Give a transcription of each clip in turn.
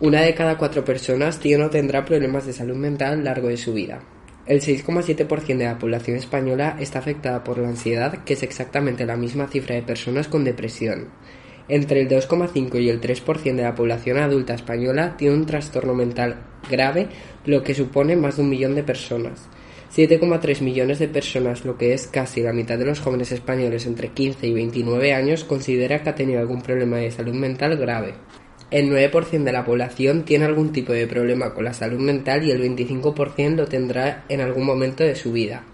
Una de cada cuatro personas tiene o tendrá problemas de salud mental a lo largo de su vida. El 6,7% de la población española está afectada por la ansiedad, que es exactamente la misma cifra de personas con depresión. Entre el 2,5 y el 3% de la población adulta española tiene un trastorno mental grave, lo que supone más de un millón de personas. 7,3 millones de personas, lo que es casi la mitad de los jóvenes españoles entre 15 y 29 años, considera que ha tenido algún problema de salud mental grave. El 9% de la población tiene algún tipo de problema con la salud mental y el 25% lo tendrá en algún momento de su vida.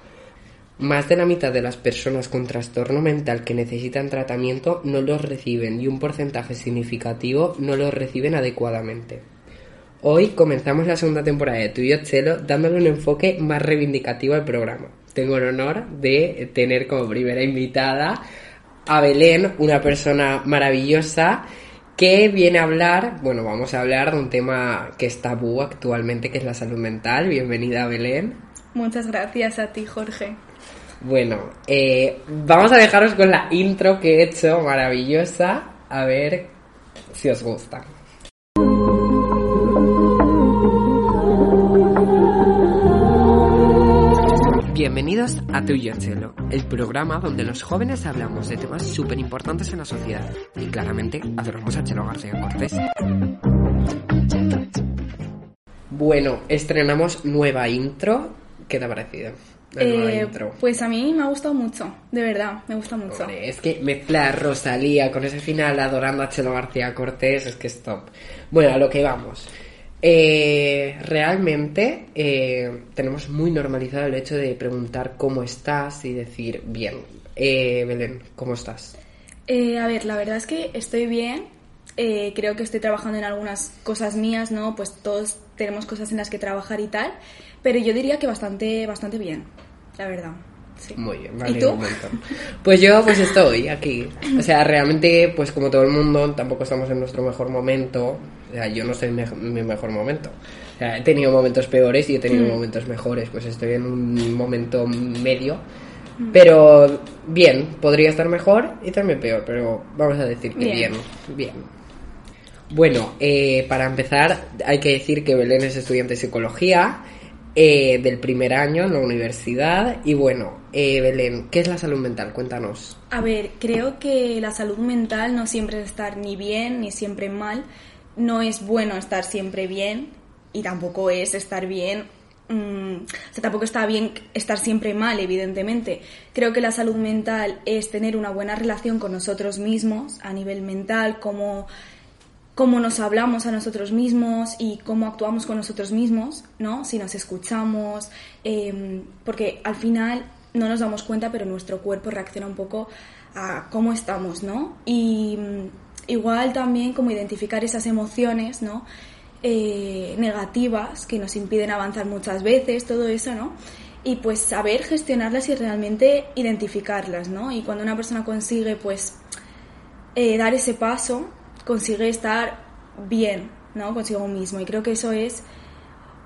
Más de la mitad de las personas con trastorno mental que necesitan tratamiento no los reciben y un porcentaje significativo no los reciben adecuadamente. Hoy comenzamos la segunda temporada de Tuyo Chelo dándole un enfoque más reivindicativo al programa. Tengo el honor de tener como primera invitada a Belén, una persona maravillosa que viene a hablar, bueno, vamos a hablar de un tema que es tabú actualmente, que es la salud mental. Bienvenida, Belén. Muchas gracias a ti, Jorge. Bueno, eh, vamos a dejaros con la intro que he hecho, maravillosa, a ver si os gusta. Bienvenidos a Tuyo Chelo, el programa donde los jóvenes hablamos de temas súper importantes en la sociedad y claramente adoramos a Chelo García Cortés. Bueno, estrenamos nueva intro. ¿Qué te ha parecido? Eh, intro. pues a mí me ha gustado mucho, de verdad, me gusta mucho. Hombre, es que mezcla Rosalía con ese final adorando a Chelo García Cortés, es que es top. Bueno, a lo que vamos. Eh, realmente eh, tenemos muy normalizado el hecho de preguntar cómo estás y decir bien. Eh, Belén, ¿cómo estás? Eh, a ver, la verdad es que estoy bien. eh, creo que estoy trabajando en algunas cosas mías, ¿no? Pues todos tenemos cosas en las que trabajar y tal. Pero yo diría que bastante, bastante bien, la verdad. Sí. Muy bien, ¿Y vale. tú? un montón. Pues yo pues estoy aquí. O sea, realmente, pues como todo el mundo, tampoco estamos en nuestro mejor momento. O sea, yo no estoy en mi mejor momento. O sea, he tenido momentos peores y he tenido Mm. momentos mejores. Pues estoy en un momento medio. Pero bien, podría estar mejor y también peor, pero vamos a decir que bien, Bien. bien. Bueno, eh, para empezar hay que decir que Belén es estudiante de psicología eh, del primer año en la universidad y bueno, eh, Belén, ¿qué es la salud mental? Cuéntanos. A ver, creo que la salud mental no siempre es estar ni bien ni siempre mal. No es bueno estar siempre bien y tampoco es estar bien. mm, o sea, tampoco está bien estar siempre mal, evidentemente. Creo que la salud mental es tener una buena relación con nosotros mismos a nivel mental, como cómo nos hablamos a nosotros mismos y cómo actuamos con nosotros mismos, ¿no? Si nos escuchamos, eh, porque al final no nos damos cuenta, pero nuestro cuerpo reacciona un poco a cómo estamos, ¿no? Y igual también como identificar esas emociones, ¿no? Eh, negativas que nos impiden avanzar muchas veces, todo eso, ¿no? Y pues saber gestionarlas y realmente identificarlas, ¿no? Y cuando una persona consigue, pues, eh, dar ese paso, consigue estar bien, ¿no? Consigo mismo. Y creo que eso es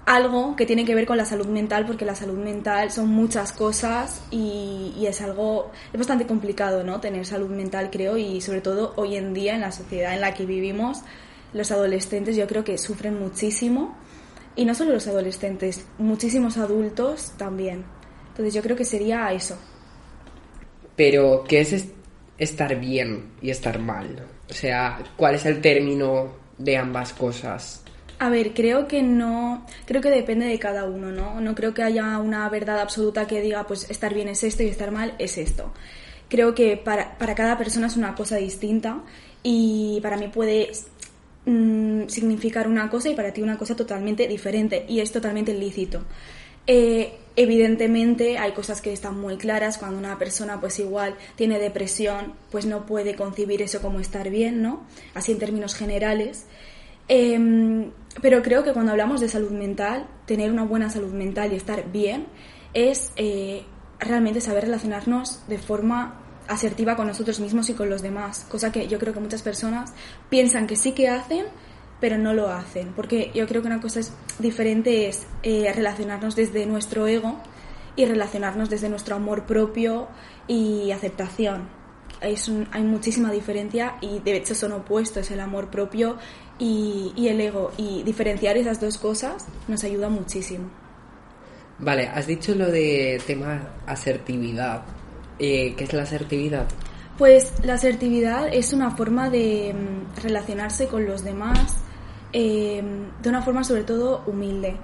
algo que tiene que ver con la salud mental, porque la salud mental son muchas cosas y, es algo, es bastante complicado, ¿no? Tener salud mental, creo, y sobre todo hoy en día, en la sociedad en la que vivimos, los adolescentes yo creo que sufren muchísimo. Y no solo los adolescentes, muchísimos adultos también. Entonces yo creo que sería eso. Pero, ¿qué es est- estar bien y estar mal? O sea, ¿cuál es el término de ambas cosas? A ver, creo que no, creo que depende de cada uno, ¿no? No creo que haya una verdad absoluta que diga, pues estar bien es esto y estar mal es esto. Creo que para, para cada persona es una cosa distinta y para mí puede mm, significar una cosa y para ti una cosa totalmente diferente y es totalmente lícito. Eh, evidentemente hay cosas que están muy claras cuando una persona pues igual tiene depresión pues no puede concebir eso como estar bien, ¿no? Así en términos generales. Em, pero creo que cuando hablamos de salud mental, tener una buena salud mental y estar bien es eh, realmente saber relacionarnos de forma asertiva con nosotros mismos y con los demás, cosa que yo creo que muchas personas piensan que sí que hacen, pero no lo hacen, porque yo creo que una cosa es diferente es eh, relacionarnos desde nuestro ego y relacionarnos desde nuestro amor propio y aceptación. Es hay muchísima diferencia y de hecho son opuestos el amor propio y, y el ego. Y diferenciar esas dos cosas nos ayuda muchísimo. Vale, has dicho lo de tema asertividad. Eh, ¿Qué es la asertividad? Pues la asertividad es una forma de mm, relacionarse con los demás eh, de una forma sobre todo humilde.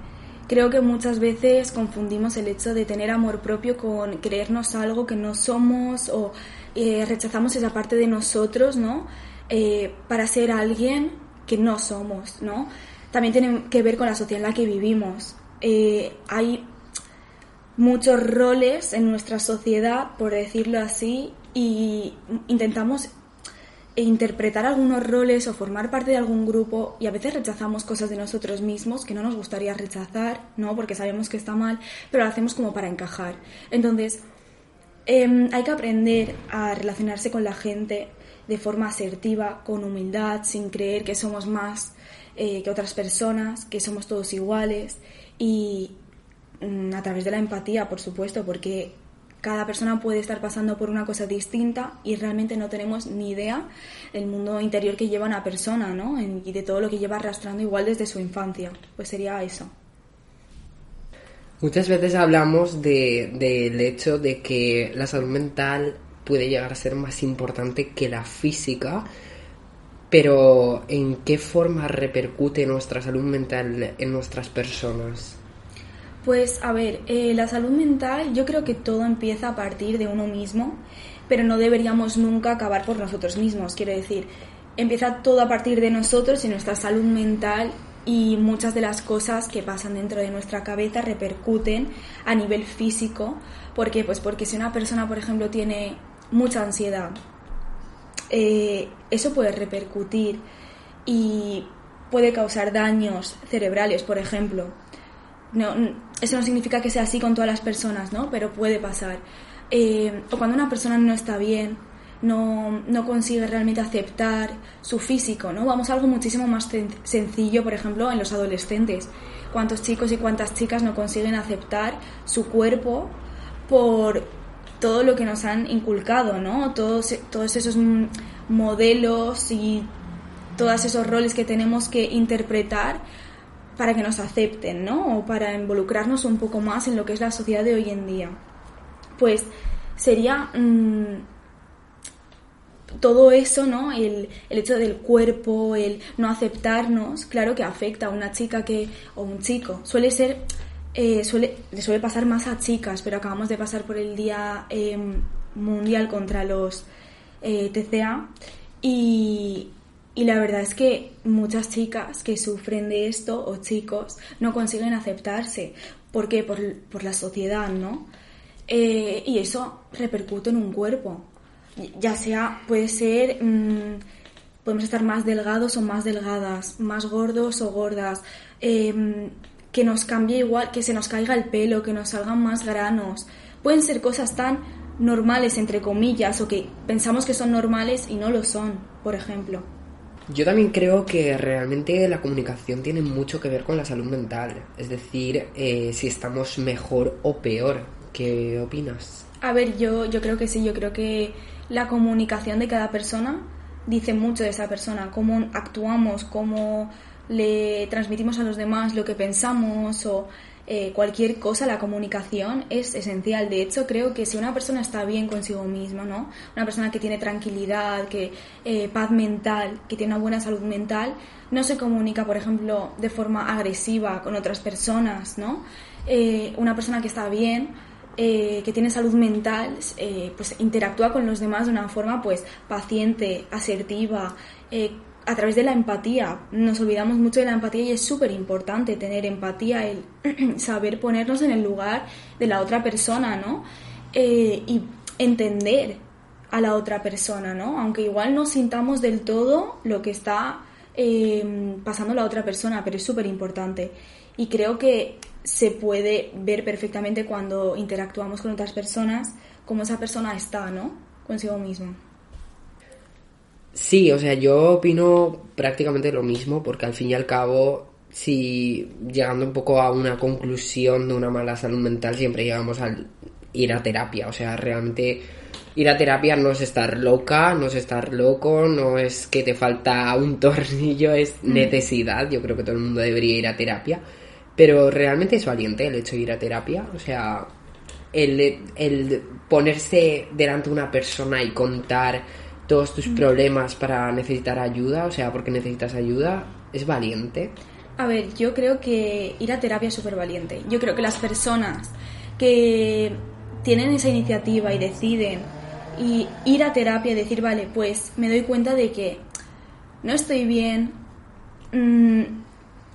Creo que muchas veces confundimos el hecho de tener amor propio con creernos algo que no somos o eh, rechazamos esa parte de nosotros, ¿no? para ser alguien que no somos, ¿no? También tiene que ver con la sociedad en la que vivimos. hay muchos roles en nuestra sociedad, por decirlo así, y intentamos interpretar algunos roles o formar parte de algún grupo y a veces rechazamos cosas de nosotros mismos que no nos gustaría rechazar, ¿no? Porque sabemos que está mal, pero lo hacemos como para encajar. Entonces, em, hay que aprender a relacionarse con la gente de forma asertiva, con humildad, sin creer que somos más eh, que otras personas, que somos todos iguales y, Mm, a través de la empatía, por supuesto, porque cada persona puede estar pasando por una cosa distinta y realmente no tenemos ni idea del mundo interior que lleva una persona, ¿no? Y de todo lo que lleva arrastrando igual desde su infancia. Pues sería eso. Muchas veces hablamos del de, hecho de que la salud mental puede llegar a ser más importante que la física, pero ¿en qué forma repercute nuestra salud mental en nuestras personas? Pues a ver, eh, la salud mental yo creo que todo empieza a partir de uno mismo, pero no deberíamos nunca acabar por nosotros mismos. Quiero decir, empieza todo a partir de nosotros y nuestra salud mental y muchas de las cosas que pasan dentro de nuestra cabeza repercuten a nivel físico. ¿Por qué? Pues porque si una persona, por ejemplo, tiene mucha ansiedad, eh, eso puede repercutir y puede causar daños cerebrales, por ejemplo no, eso no significa que sea así con todas las personas, ¿no? Pero puede pasar. Eh, o cuando una persona no está bien, no, no, consigue realmente aceptar su físico, ¿no? Vamos a algo muchísimo más sencillo, por ejemplo, en los adolescentes. ¿Cuántos chicos y cuántas chicas no consiguen aceptar su cuerpo por todo lo que nos han inculcado, ¿no? Todos, todos esos modelos y todos esos roles que tenemos que interpretar para que nos acepten, ¿no? O para involucrarnos un poco más en lo que es la sociedad de hoy en día. Pues sería mm, todo eso, ¿no? El, el, hecho del cuerpo, el no aceptarnos, claro que afecta a una chica que o un chico. Suele ser, eh, suele, le suele pasar más a chicas, pero acabamos de pasar por el Día em, Mundial contra los eh, TCA y, y la verdad es que muchas chicas que sufren de esto o chicos no consiguen aceptarse. ¿Por qué? Por, la sociedad, ¿no? Eh, y eso repercute en un cuerpo. Ya sea, puede ser, mm, podemos estar más delgados o más delgadas, más gordos o gordas, em, que nos cambie igual, que se nos caiga el pelo, que nos salgan más granos. Pueden ser cosas tan normales, entre comillas, o que pensamos que son normales y no lo son, por ejemplo. Yo también creo que realmente la comunicación tiene mucho que ver con la salud mental, es decir, eh, si estamos mejor o peor. ¿Qué opinas? A ver, yo, yo creo que sí, yo creo que la comunicación de cada persona dice mucho de esa persona, cómo actuamos, cómo le transmitimos a los demás lo que pensamos o eh, cualquier cosa, la comunicación es esencial. De hecho, creo que si una persona está bien consigo misma, ¿no? Una persona que tiene tranquilidad, que eh, paz mental, que tiene una buena salud mental, no se comunica, por ejemplo, de forma agresiva con otras personas, ¿no? Eh, una persona que está bien, que tiene salud mental, pues interactúa con los demás de una forma, pues, paciente, asertiva, a través de la empatía. Nos olvidamos mucho de la empatía y es súper importante tener empatía, el saber ponernos en el lugar de la otra persona, ¿no? Eh, y entender a la otra persona, ¿no? Aunque igual no sintamos del todo lo que está pasando la otra persona, pero es súper importante. Y creo que se puede ver perfectamente cuando interactuamos con otras personas cómo esa persona está, ¿no? Consigo mismo. Sí, o sea, yo opino prácticamente lo mismo, porque al fin y al cabo, si llegando un poco a una conclusión de una mala salud mental, siempre llegamos al ir a terapia. O sea, realmente ir a terapia no es estar loca, no es estar loco, no es que te falta un tornillo, es Mm. necesidad. Yo creo que todo el mundo debería ir a terapia. Pero realmente es valiente el hecho de ir a terapia. O sea, el, el ponerse delante de una persona y contar todos tus Mm. problemas para necesitar ayuda, o sea, porque necesitas ayuda, es valiente. A ver, yo creo que ir a terapia es súper valiente. Yo creo que las personas que tienen esa iniciativa y deciden y ir a terapia y decir, vale, pues me doy cuenta de que no estoy bien, mm,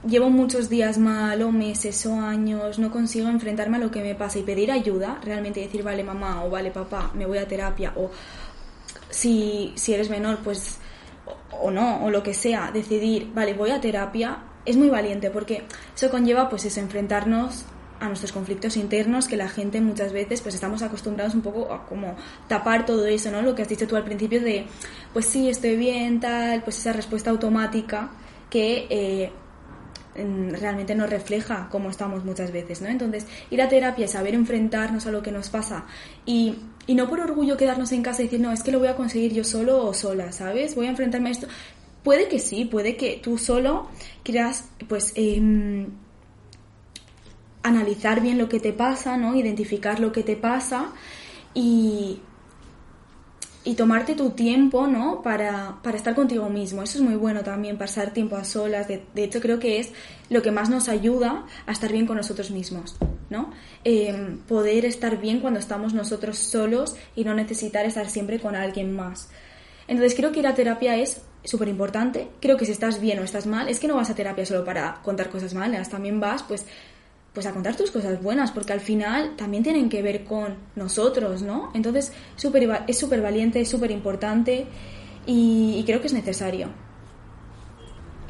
llevo muchos días mal o meses o años, no consigo enfrentarme a lo que me pasa y pedir ayuda, realmente decir, vale mamá o vale papá, me voy a terapia o si, si eres menor, pues o, no, o lo que sea, decidir, vale, voy a terapia, es muy valiente porque eso conlleva pues eso, enfrentarnos a nuestros conflictos internos que la gente muchas veces pues estamos acostumbrados un poco a como tapar todo eso, ¿no? Lo que has dicho tú al principio de pues sí, estoy bien, tal, pues esa respuesta automática que eh, realmente nos refleja cómo estamos muchas veces, ¿no? Entonces, ir a terapia, saber enfrentarnos a lo que nos pasa y, y no por orgullo quedarnos en casa y decir, no, es que lo voy a conseguir yo solo o sola, ¿sabes? Voy a enfrentarme a esto. Puede que sí, puede que tú solo quieras, pues, em, analizar bien lo que te pasa, ¿no? Identificar lo que te pasa y, y tomarte tu tiempo, ¿no? Para, para estar contigo mismo. Eso es muy bueno también, pasar tiempo a solas. De, hecho, creo que es lo que más nos ayuda a estar bien con nosotros mismos, ¿no? Eh, poder estar bien cuando estamos nosotros solos y no necesitar estar siempre con alguien más. Entonces creo que ir a terapia es súper importante. Creo que si estás bien o estás mal, es que no vas a terapia solo para contar cosas malas, también vas pues pues a contar tus cosas buenas, porque al final también tienen que ver con nosotros, ¿no? Entonces súper va- es súper valiente, es súper importante y, creo que es necesario.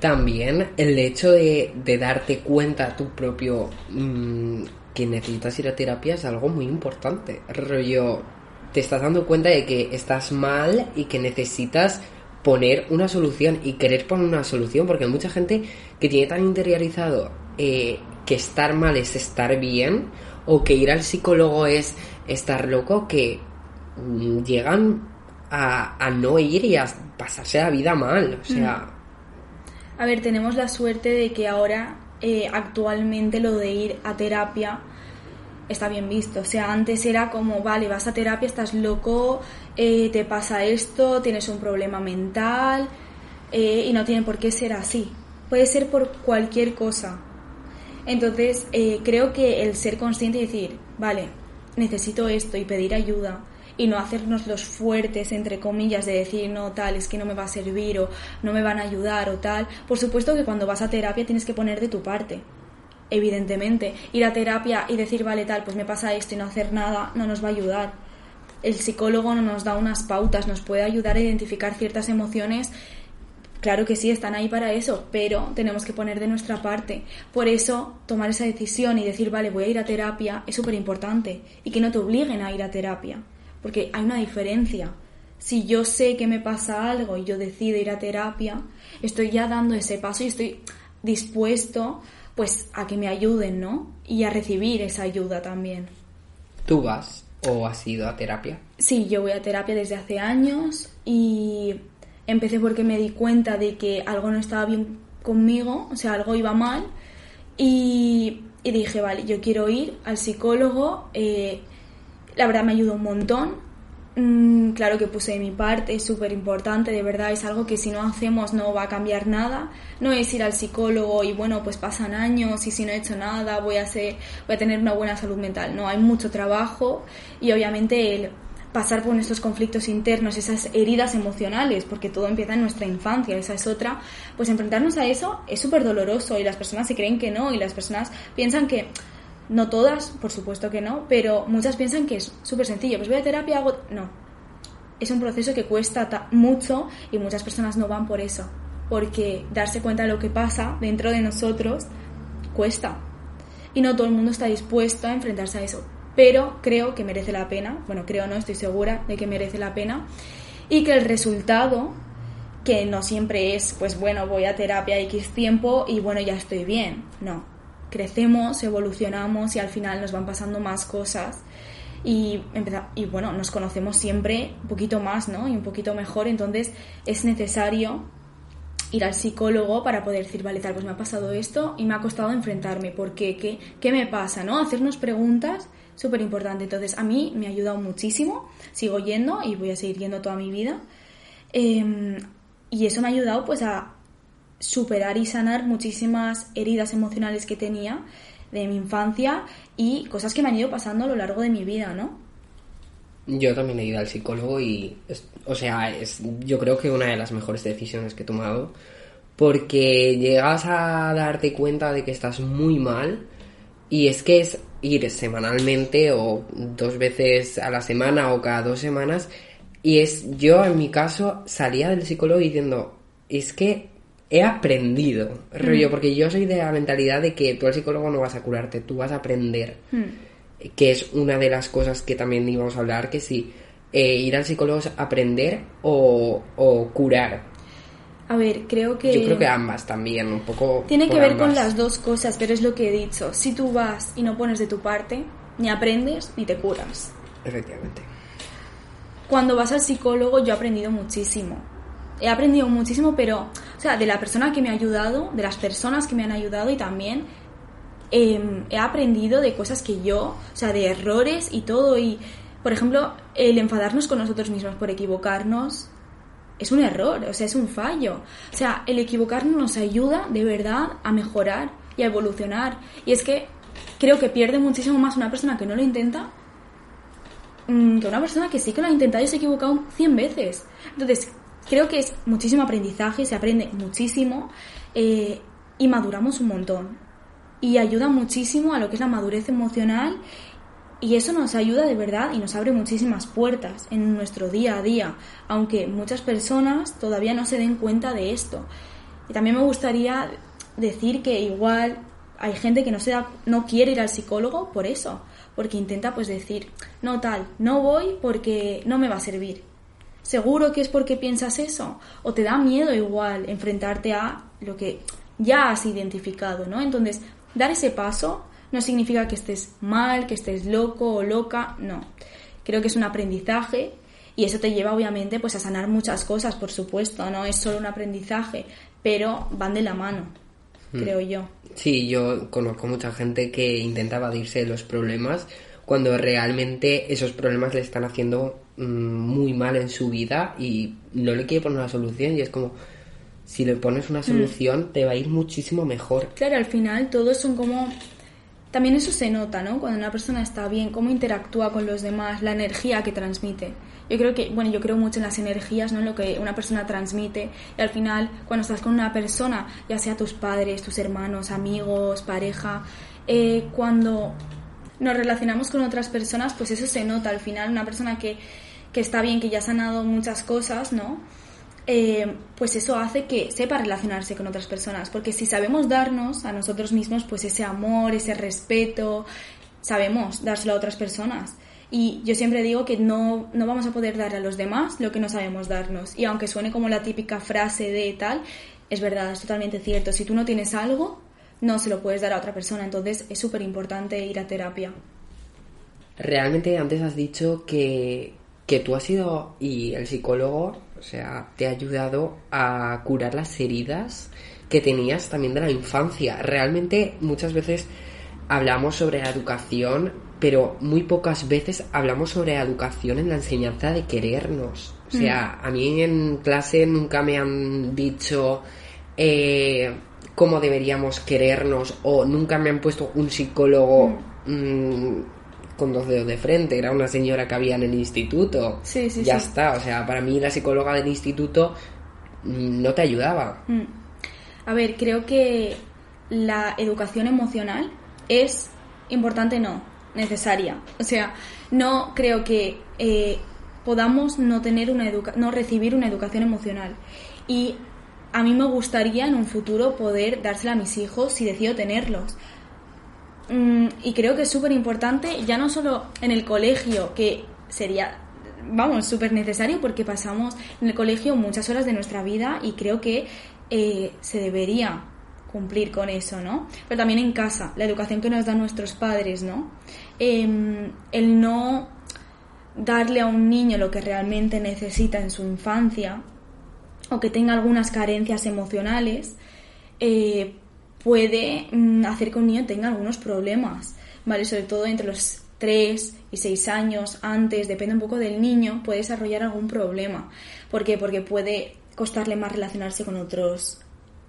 También el hecho de, darte cuenta tú propio mm, que necesitas ir a terapia es algo muy importante. Rollo, te estás dando cuenta de que estás mal y que necesitas poner una solución y querer poner una solución, porque hay mucha gente que tiene tan interiorizado eh, que estar mal es estar bien o que ir al psicólogo es estar loco que mm, llegan a, a no ir y a pasarse la vida mal. O sea, A ver, tenemos la suerte de que ahora eh, actualmente lo de ir a terapia está bien visto. O sea, antes era como, vale, vas a terapia, estás loco, eh, te pasa esto, tienes un problema mental eh, y no tiene por qué ser así. Puede ser por cualquier cosa. Entonces, eh, creo que el ser consciente y decir, vale, necesito esto y pedir ayuda y no hacernos los fuertes, entre comillas, de decir, no, tal, es que no me va a servir o no me van a ayudar o tal. Por supuesto que cuando vas a terapia tienes que poner de tu parte. Evidentemente, ir a terapia y decir, vale, tal, pues me pasa esto y no hacer nada, no nos va a ayudar. El psicólogo no nos da unas pautas, nos puede ayudar a identificar ciertas emociones Claro que sí, están ahí para eso, pero tenemos que poner de nuestra parte. Por eso, tomar esa decisión y decir, vale, voy a ir a terapia es súper importante. Y que no te obliguen a ir a terapia, porque hay una diferencia. Si yo sé que me pasa algo y yo decido ir a terapia, estoy ya dando ese paso y estoy dispuesto pues a que me ayuden, ¿no? Y a recibir esa ayuda también. ¿tú vas o has ido a terapia? Sí, yo voy a terapia desde hace años y empecé porque me di cuenta de que algo no estaba bien conmigo, o sea, algo iba mal y, y dije, vale, yo quiero ir al psicólogo, eh, la verdad me ayudó un montón. Mm, claro que puse de mi parte, es súper importante, de verdad es algo que si no hacemos no va a cambiar nada. No es ir al psicólogo y bueno, pues pasan años y si no he hecho nada voy a ser, voy a tener una buena salud mental. No, hay mucho trabajo y obviamente el pasar por nuestros conflictos internos, esas heridas emocionales, porque todo empieza en nuestra infancia, esa es otra, pues enfrentarnos a eso es súper doloroso y las personas se creen que no y las personas piensan que no todas, por supuesto que no, pero muchas piensan que es súper sencillo. Pues voy a terapia, hago... No. Es un proceso que cuesta ta- mucho y muchas personas no van por eso. Porque darse cuenta de lo que pasa dentro de nosotros cuesta. Y no todo el mundo está dispuesto a enfrentarse a eso. Pero creo que merece la pena. Bueno, creo no, estoy segura de que merece la pena. Y que el resultado, que no siempre es, pues bueno, voy a terapia X tiempo y bueno, ya estoy bien. No crecemos, evolucionamos y al final nos van pasando más cosas y, y bueno, nos conocemos siempre un poquito más, ¿no? Y un poquito mejor, entonces es necesario ir al psicólogo para poder decir, vale, tal, pues me ha pasado esto y me ha costado enfrentarme, ¿por qué? ¿Qué, qué me pasa? ¿no? Hacernos preguntas, súper importante. Entonces, a mí me ha ayudado muchísimo, sigo yendo y voy a seguir yendo toda mi vida. Em, y eso me ha ayudado pues a superar y sanar muchísimas heridas emocionales que tenía de mi infancia y cosas que me han ido pasando a lo largo de mi vida, ¿no? Yo también he ido al psicólogo y, o sea, es yo creo que una de las mejores decisiones que he tomado porque llegas a darte cuenta de que estás muy mal y es que es ir semanalmente o dos veces a la semana o cada dos semanas y es yo en mi caso salía del psicólogo diciendo es que he aprendido rollo mm. porque yo soy de la mentalidad de que tú al psicólogo no vas a curarte tú vas a aprender mm. que es una de las cosas que también íbamos a hablar que si eh, ir al psicólogo es aprender o, o curar a ver, creo que... Yo creo que ambas también, un poco... Tiene que ver con las dos cosas, pero es lo que he dicho. Si tú vas y no pones de tu parte, ni aprendes ni te curas. Efectivamente. Cuando vas al psicólogo yo he aprendido muchísimo. He aprendido muchísimo, pero, o sea, de la persona que me ha ayudado, de las personas que me han ayudado y también em, he aprendido de cosas que yo, o sea, de errores y todo. Y, por ejemplo, el enfadarnos con nosotros mismos por equivocarnos, es un error, o sea, es un fallo. O sea, el equivocarnos nos ayuda de verdad a mejorar y a evolucionar. Y es que creo que pierde muchísimo más una persona que no lo intenta mm, que una persona que sí que lo ha intentado y se ha equivocado 100 veces. Entonces, creo que es muchísimo aprendizaje, se aprende muchísimo eh, y maduramos un montón. Y ayuda muchísimo a lo que es la madurez emocional y eso nos ayuda de verdad y nos abre muchísimas puertas en nuestro día a día, aunque muchas personas todavía no se den cuenta de esto. Y también me gustaría decir que igual hay gente que no, se no quiere ir al psicólogo por eso, porque intenta pues decir, no tal, no voy porque no me va a servir. ¿Seguro que es porque piensas eso? ¿O te da miedo igual enfrentarte a lo que ya has identificado, ¿no? Entonces, dar ese paso no significa que estés mal, que estés loco o loca, no. Creo que es un aprendizaje y eso te lleva obviamente pues a sanar muchas cosas, por supuesto, no es solo un aprendizaje, pero van de la mano, hmm. creo yo. Sí, yo conozco mucha gente que intenta evadirse de los problemas cuando realmente esos problemas le están haciendo mm, muy mal en su vida y no le quiere poner una solución y es como si le pones una hmm. solución te va a ir muchísimo mejor. Claro, al final todos son como también eso se nota, ¿no? Cuando una persona está bien, cómo interactúa con los demás, la energía que transmite. Yo creo que, bueno, yo creo mucho en las energías, ¿no? En lo que una persona transmite. Y al final, cuando estás con una persona, ya sea tus padres, tus hermanos, amigos, pareja, eh, cuando nos relacionamos con otras personas, pues eso se nota. Al final, una persona que, que está bien, que ya ha sanado muchas cosas, ¿no? Eh, pues eso hace que sepa relacionarse con otras personas, porque si sabemos darnos a nosotros mismos pues ese amor, ese respeto, sabemos dárselo a otras personas. Y yo siempre digo que no, no vamos a poder dar a los demás lo que no sabemos darnos. Y aunque suene como la típica frase de tal, es verdad, es totalmente cierto. Si tú no tienes algo, no se lo puedes dar a otra persona. Entonces es súper importante ir a terapia. Realmente antes has dicho que, que tú has ido y el psicólogo, o sea, te ha ayudado a curar las heridas que tenías también de la infancia. Realmente muchas veces hablamos sobre la educación, pero muy pocas veces hablamos sobre la educación en la enseñanza de querernos. O sea, mm. a mí en clase nunca me han dicho eh, cómo deberíamos querernos o nunca me han puesto un psicólogo mm. Mm, con dos dedos de frente, era una señora que había en el instituto. Sí, sí, ya está, o sea, para mí la psicóloga del instituto mm, no te ayudaba. Mm. A ver, creo que la educación emocional es importante, no, necesaria. O sea, no creo que eh, podamos no tener una educa no recibir una educación emocional. Y a mí me gustaría en un futuro poder dársela a mis hijos si decido tenerlos. Mm, y creo que es súper importante, ya no solo en el colegio, que sería, vamos, súper necesario porque pasamos en el colegio muchas horas de nuestra vida y creo que eh, se debería cumplir con eso, ¿no? Pero también en casa, la educación que nos dan nuestros padres, ¿no? Em, el no darle a un niño lo que realmente necesita en su infancia o que tenga algunas carencias emocionales, eh, puede mm, hacer que un niño tenga algunos problemas, ¿vale? Sobre todo entre los 3 y 6 años, antes, depende un poco del niño, puede desarrollar algún problema. ¿Por qué? Porque puede costarle más relacionarse con otros,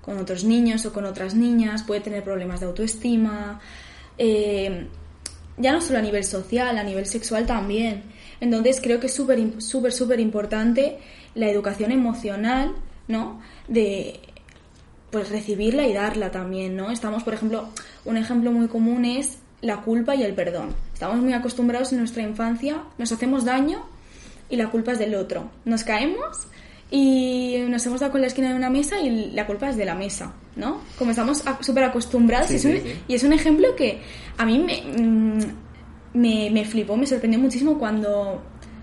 con otros niños o con otras niñas, puede tener problemas de autoestima, eh, ya no solo a nivel social, a nivel sexual también. Entonces creo que es súper, súper, súper importante la educación emocional, ¿no? De pues recibirla y darla también, ¿no? Estamos, por ejemplo, un ejemplo muy común es la culpa y el perdón. Estamos muy acostumbrados en nuestra infancia, nos hacemos daño y la culpa es del otro. Nos caemos y nos hemos dado con la esquina de una mesa y la culpa es de la mesa, ¿no? Como estamos súper acostumbrados. y, es un, ejemplo que a mí mm, me, me, flipó, me sorprendió muchísimo cuando,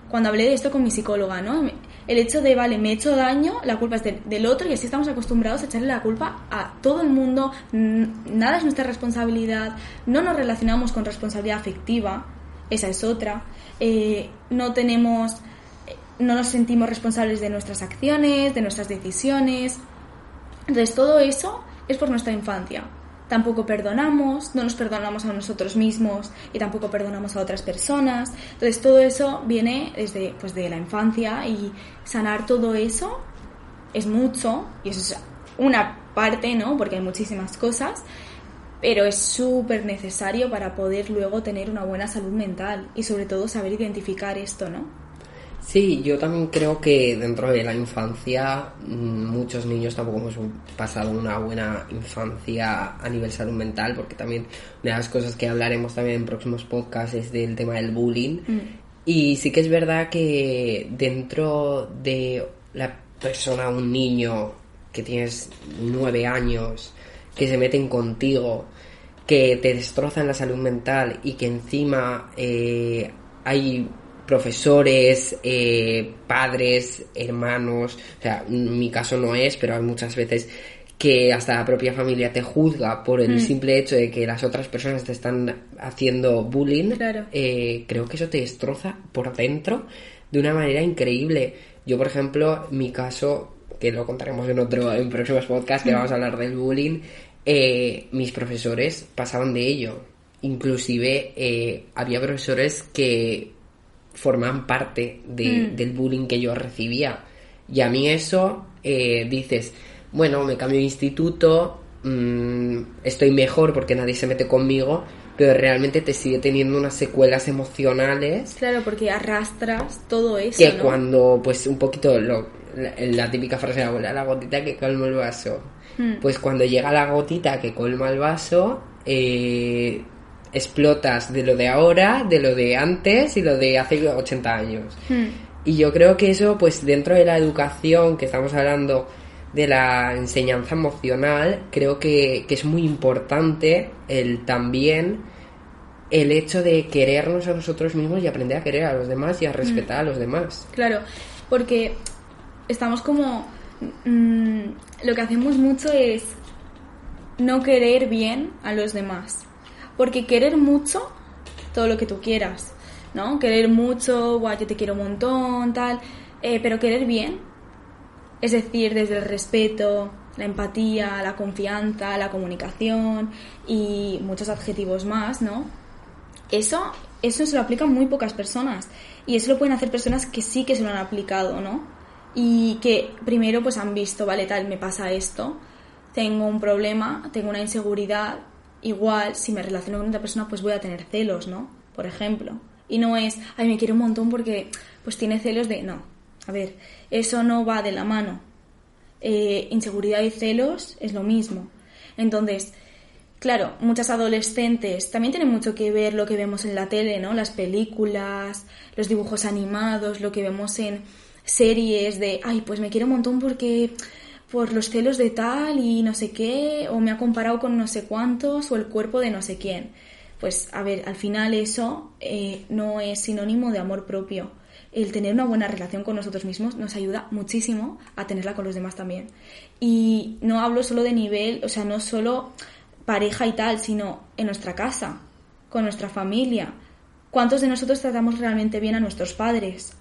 cuando hablé de esto con mi psicóloga, ¿no? El hecho de, vale, me he hecho daño, la culpa es del otro y así estamos acostumbrados a echarle la culpa a todo el mundo, nada es nuestra responsabilidad, no nos relacionamos con responsabilidad afectiva, esa es otra, eh, no tenemos no nos sentimos responsables de nuestras acciones, de nuestras decisiones. Entonces todo eso es por nuestra infancia. Tampoco perdonamos, no nos perdonamos a nosotros mismos y tampoco perdonamos a otras personas. Entonces todo eso viene desde pues, de la infancia y sanar todo eso es mucho y eso es una parte, ¿no? Porque hay muchísimas cosas, pero es súper necesario para poder luego tener una buena salud mental y sobre todo saber identificar esto, ¿no? Sí, yo también creo que dentro de la infancia mm, muchos niños tampoco hemos pasado una buena infancia a nivel salud mental, porque también una de las cosas que hablaremos también en próximos podcasts es del tema del bullying. Mm. Y sí que es verdad que dentro de la persona, un niño que tienes nueve años, que se meten contigo, que te destrozan la salud mental y que encima eh, hay profesores, eh, padres, hermanos, o sea, mi caso no es, pero hay muchas veces que hasta la propia familia te juzga por el mm. simple hecho de que las otras personas te están haciendo bullying, eh, creo que eso te destroza por dentro de una manera increíble. Yo, por ejemplo, mi caso, que lo contaremos en otro, en próximos podcasts, que mm. vamos a hablar del bullying, eh, mis profesores pasaban de ello. Inclusive había profesores que forman parte mm. del bullying que yo recibía. Y a mí eso, eh, dices, bueno, me cambio de instituto, mm, estoy mejor porque nadie se mete conmigo, pero realmente te sigue teniendo unas secuelas emocionales. Claro, porque arrastras todo eso. Que cuando, pues un poquito, lo, la, típica frase de la abuela, la gotita que colma el vaso. Mm. Pues cuando llega la gotita que colma el vaso, eh, explotas de lo de ahora, de lo de antes y lo de hace 80 años. Hmm. Y yo creo que eso, pues dentro de la educación que estamos hablando de la enseñanza emocional, creo que, es muy importante el también el hecho de querernos a nosotros mismos y aprender a querer a los demás y a respetar a los demás. Claro, porque estamos como... Mm, lo que hacemos mucho es no querer bien a los demás. Porque querer mucho, todo lo que tú quieras, ¿no? Querer mucho, guay, yo te quiero un montón, tal. Eh, pero querer bien, es decir, desde el respeto, la empatía, la confianza, la comunicación y muchos adjetivos más, ¿no? Eso, eso se lo aplican muy pocas personas. Y eso lo pueden hacer personas que sí que se lo han aplicado, ¿no? Y que primero pues han visto, vale, tal, me pasa esto, tengo un problema, tengo una inseguridad, igual si me relaciono con otra persona pues voy a tener celos, ¿no? Por ejemplo. Y no es, ay, me quiere un montón porque pues tiene celos de... No, a ver, eso no va de la mano. Eh, inseguridad y celos es lo mismo. Entonces, claro, muchas adolescentes también tienen mucho que ver lo que vemos en la tele, ¿no? Las películas, los dibujos animados, lo que vemos en series de, ay, pues me quiere un montón porque por los celos de tal y no sé qué, o me ha comparado con no sé cuántos, o el cuerpo de no sé quién. Pues a ver, al final eso eh, no es sinónimo de amor propio. el tener una buena relación con nosotros mismos nos ayuda muchísimo a tenerla con los demás también. Y no hablo solo de nivel, o sea, no solo pareja y tal, sino en nuestra casa, con nuestra familia. ¿Cuántos de nosotros tratamos realmente bien a nuestros padres,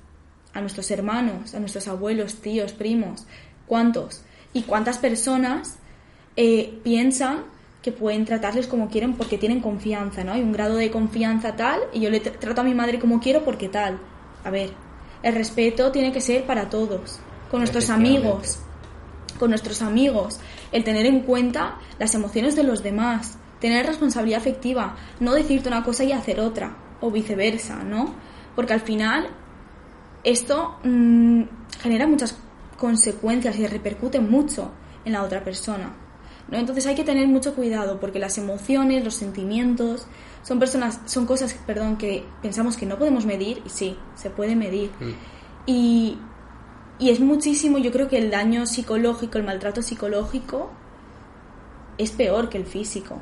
a nuestros hermanos, a nuestros abuelos, tíos, primos? ¿Cuántos? ¿Y cuántas personas eh, piensan que pueden tratarles como quieren porque tienen confianza, ¿no? Hay un grado de confianza tal y yo le trato a mi madre como quiero porque tal. A ver, el respeto tiene que ser para todos, con nuestros amigos, con nuestros amigos, el tener en cuenta las emociones de los demás, tener responsabilidad afectiva, no decirte una cosa y hacer otra, o viceversa, ¿no? Porque al final esto mm, genera muchas consecuencias y repercute mucho en la otra persona. ¿no? Entonces hay que tener mucho cuidado porque las emociones, los sentimientos, son personas, son cosas, perdón, que pensamos que no podemos medir y sí, se puede medir. Mm. Y, y es muchísimo, yo creo que el daño psicológico, el maltrato psicológico es peor que el físico.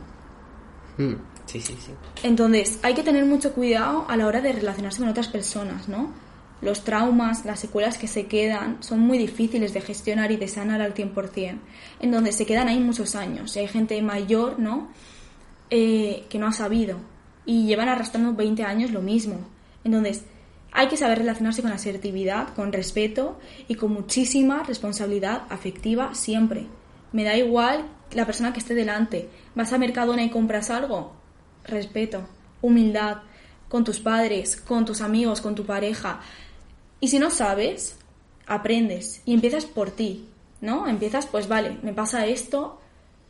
Mm. Sí, sí, sí. Entonces, hay que tener mucho cuidado a la hora de relacionarse con otras personas, ¿no? Los traumas, las secuelas que se quedan son muy difíciles de gestionar y de sanar al 100%, en donde se quedan ahí muchos años. Hay gente mayor, ¿no? Eh, que no ha sabido y llevan arrastrando 20 años lo mismo. Entonces, hay que saber relacionarse con asertividad, con respeto y con muchísima responsabilidad afectiva siempre. Me da igual la persona que esté delante. Vas a Mercadona y compras algo. Respeto, humildad, con tus padres, con tus amigos, con tu pareja. Y si no sabes, aprendes y empiezas por ti, ¿no? Empiezas, pues vale, me pasa esto,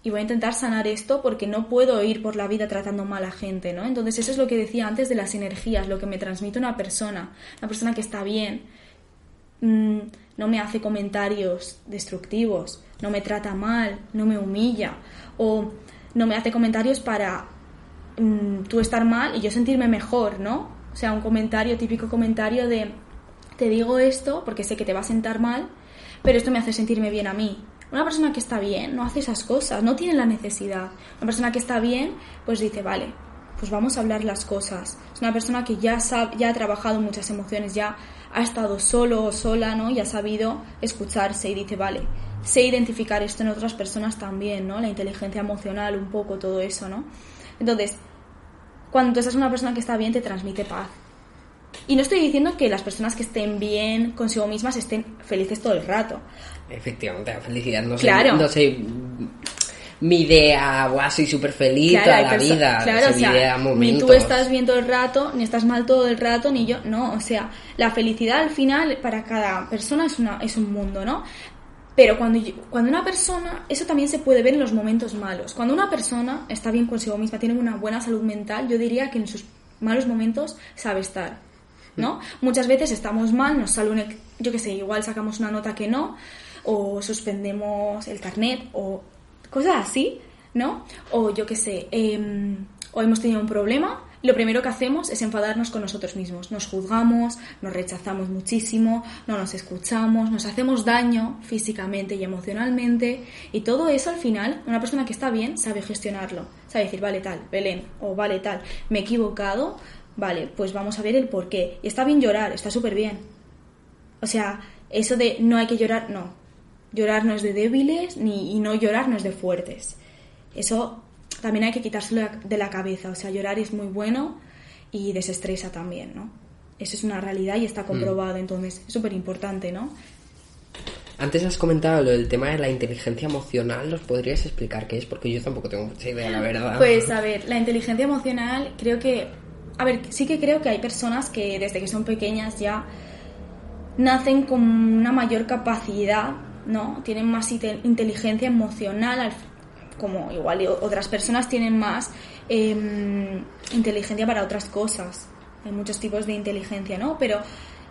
y voy a intentar sanar esto porque no puedo ir por la vida tratando mal a gente, ¿no? Entonces eso es lo que decía antes de las energías, lo que me transmite una persona, una persona que está bien, mm, no me hace comentarios destructivos, no me trata mal, no me humilla o no me hace comentarios para mm, tú estar mal y yo sentirme mejor, ¿no? O sea, un comentario, típico comentario de te digo esto porque sé que te va a sentar mal, pero esto me hace sentirme bien a mí. Una persona que está bien no hace esas cosas, no tiene la necesidad. Una persona que está bien, pues dice, vale, pues vamos a hablar las cosas. Es una persona que ya, ya ha trabajado muchas emociones, ya ha estado solo o sola, ¿no? Y ha sabido escucharse y dice, vale, sé identificar esto en otras personas también, ¿no? La inteligencia emocional, un poco, todo eso, ¿no? Entonces, cuando tú estás una persona que está bien, te transmite paz. Y no estoy diciendo que las personas que estén bien consigo mismas estén felices todo el rato. Efectivamente, la felicidad no, claro. sé, mi idea, guau, soy súper feliz toda la vida. Claro, o sea, ni tú estás bien todo el rato, ni estás mal todo el rato, ni yo, no, o sea, la felicidad al final para cada persona es, una, es un mundo, ¿no? Pero cuando, cuando una persona, eso también se puede ver en los momentos malos. Cuando una persona está bien consigo misma, tiene una buena salud mental, yo diría que en sus malos momentos sabe estar. ¿No? Muchas veces estamos mal, nos sale un, yo qué sé, igual sacamos una nota que no, o suspendemos el carnet, o cosas así, ¿no? O yo qué sé, em, o hemos tenido un problema, lo primero que hacemos es enfadarnos con nosotros mismos. Nos juzgamos, nos rechazamos muchísimo, no nos escuchamos, nos hacemos daño físicamente y emocionalmente. Y todo eso al final, una persona que está bien sabe gestionarlo. Sabe decir, vale tal, Belén, o vale tal, me he equivocado, Vale, pues vamos a ver el por qué. Y está bien llorar, está súper bien. O sea, eso de no hay que llorar, no. Llorar no es de débiles ni, y no llorar no es de fuertes. Eso también hay que quitárselo de la cabeza. O sea, llorar es muy bueno y desestresa también, ¿no? Eso es una realidad y está mm. comprobado, entonces es súper importante, ¿no? Antes has comentado lo del tema de la inteligencia emocional, ¿nos podrías explicar qué es? Porque yo tampoco tengo mucha idea, la verdad. Pues a ver, la inteligencia emocional creo que a ver, sí que creo que hay personas que desde que son pequeñas ya nacen con una mayor capacidad, ¿no? Tienen más inteligencia emocional, como igual otras personas tienen más em, inteligencia para otras cosas. Hay muchos tipos de inteligencia, ¿no? Pero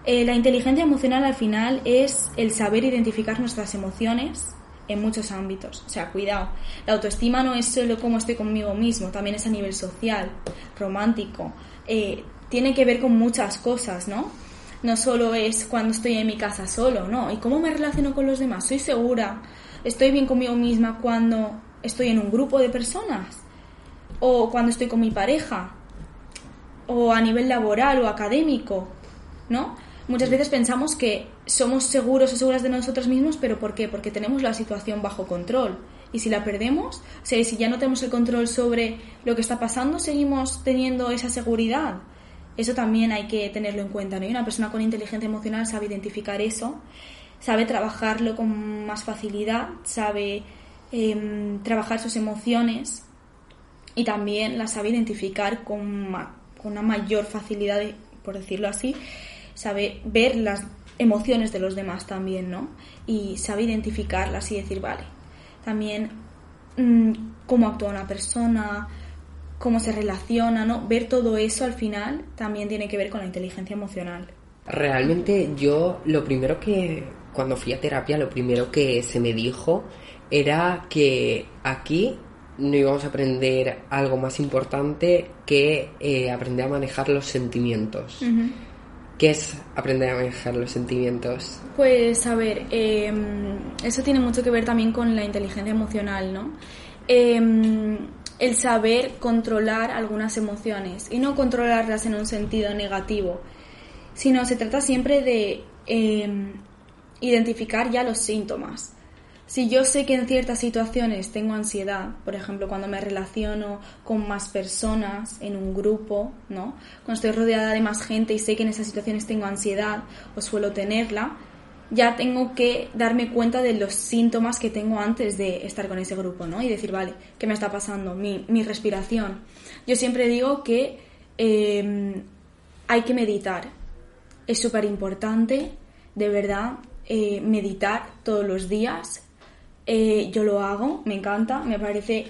eh, la inteligencia emocional al final es el saber identificar nuestras emociones en muchos ámbitos. O sea, cuidado. La autoestima no es solo cómo estoy conmigo mismo, también es a nivel social, romántico, eh, tiene que ver con muchas cosas, ¿no? No solo es cuando estoy en mi casa solo, ¿no? ¿Y cómo me relaciono con los demás? ¿Soy segura? ¿Estoy bien conmigo misma cuando estoy en un grupo de personas? ¿O cuando estoy con mi pareja? ¿O a nivel laboral o académico? ¿No? Muchas veces pensamos que somos seguros o seguras de nosotros mismos, pero ¿por qué? Porque tenemos la situación bajo control. Y si la perdemos, o sea, si ya no tenemos el control sobre lo que está pasando, seguimos teniendo esa seguridad. Eso también hay que tenerlo en cuenta, ¿no? Y una persona con inteligencia emocional sabe identificar eso, sabe trabajarlo con más facilidad, sabe em, trabajar sus emociones y también las sabe identificar con, con una mayor facilidad, por decirlo así, sabe ver las emociones de los demás también, ¿no? Y sabe identificarlas y decir, vale, también mm, cómo actúa una persona, cómo se relaciona, ¿no? Ver todo eso al final también tiene que ver con la inteligencia emocional. Realmente yo lo primero que, cuando fui a terapia, lo primero que se me dijo era que aquí no íbamos a aprender algo más importante que eh, aprender a manejar los sentimientos. ¿Qué es aprender a manejar los sentimientos? Pues a ver, em, eso tiene mucho que ver también con la inteligencia emocional, ¿no? Em, el saber controlar algunas emociones y no controlarlas en un sentido negativo, sino se trata siempre de em, identificar ya los síntomas. Si yo sé que en ciertas situaciones tengo ansiedad, por ejemplo, cuando me relaciono con más personas en un grupo, ¿no? Cuando estoy rodeada de más gente y sé que en esas situaciones tengo ansiedad o suelo tenerla, ya tengo que darme cuenta de los síntomas que tengo antes de estar con ese grupo, ¿no? Y decir, vale, ¿qué me está pasando? Mi, mi respiración. Yo siempre digo que em, hay que meditar. Es súper importante, de verdad, eh, meditar todos los días eh, yo lo hago, me encanta, me parece